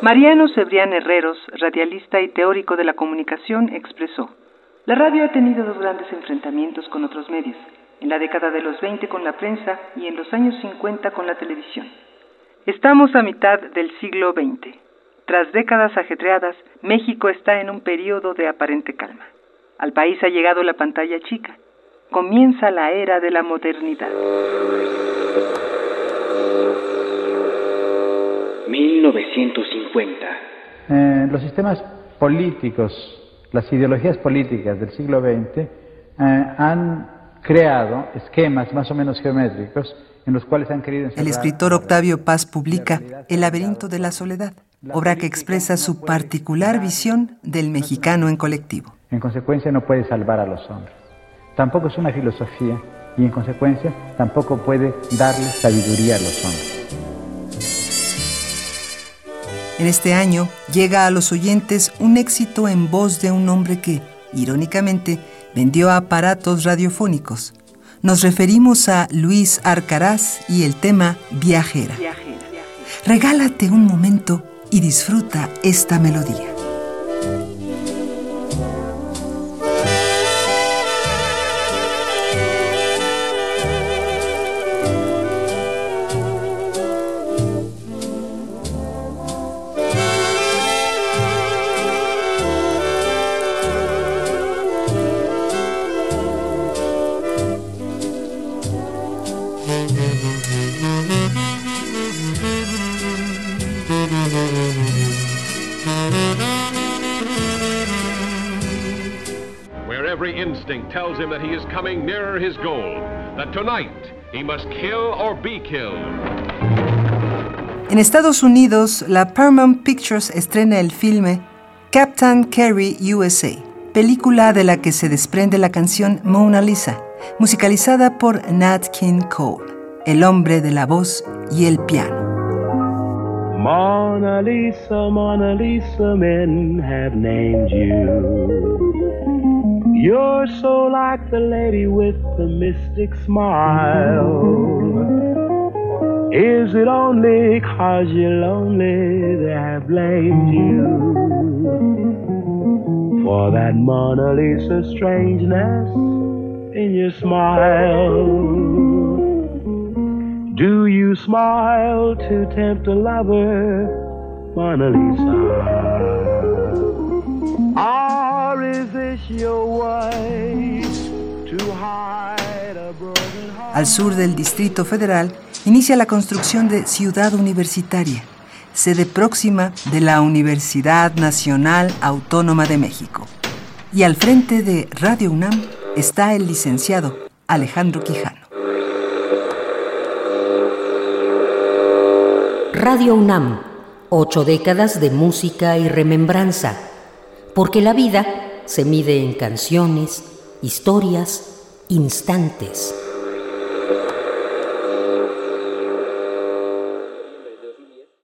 Mariano Cebrián Herreros, radialista y teórico de la comunicación, expresó, La radio ha tenido dos grandes enfrentamientos con otros medios, en la década de los 20 con la prensa y en los años 50 con la televisión. Estamos a mitad del siglo XX. Tras décadas ajetreadas, México está en un periodo de aparente calma. Al país ha llegado la pantalla chica. Comienza la era de la modernidad. 1950. Eh, los sistemas políticos, las ideologías políticas del siglo XX eh, han creado esquemas más o menos geométricos en los cuales han querido... El escritor Octavio Paz publica El laberinto de la soledad, obra que expresa su particular visión del mexicano en colectivo. En consecuencia no puede salvar a los hombres. Tampoco es una filosofía y en consecuencia tampoco puede darle sabiduría a los hombres. En este año llega a los oyentes un éxito en voz de un hombre que, irónicamente, vendió aparatos radiofónicos. Nos referimos a Luis Arcaraz y el tema Viajera. Regálate un momento y disfruta esta melodía. Instinct tells him that he is coming nearer his goal, that tonight he must kill or be killed. En Estados Unidos, la Paramount Pictures estrena el filme Captain Kerry USA, película de la que se desprende la canción Mona Lisa, musicalizada por Nat King Cole, el hombre de la voz y el piano. Mona Lisa, Mona Lisa, men have named you. You're so like the lady with the mystic smile. Is it only cause you're lonely they have blamed you for that Mona Lisa strangeness in your smile? Do you smile to tempt a lover, Mona Lisa? Al sur del Distrito Federal inicia la construcción de Ciudad Universitaria, sede próxima de la Universidad Nacional Autónoma de México. Y al frente de Radio UNAM está el licenciado Alejandro Quijano. Radio UNAM, ocho décadas de música y remembranza, porque la vida se mide en canciones, historias, instantes.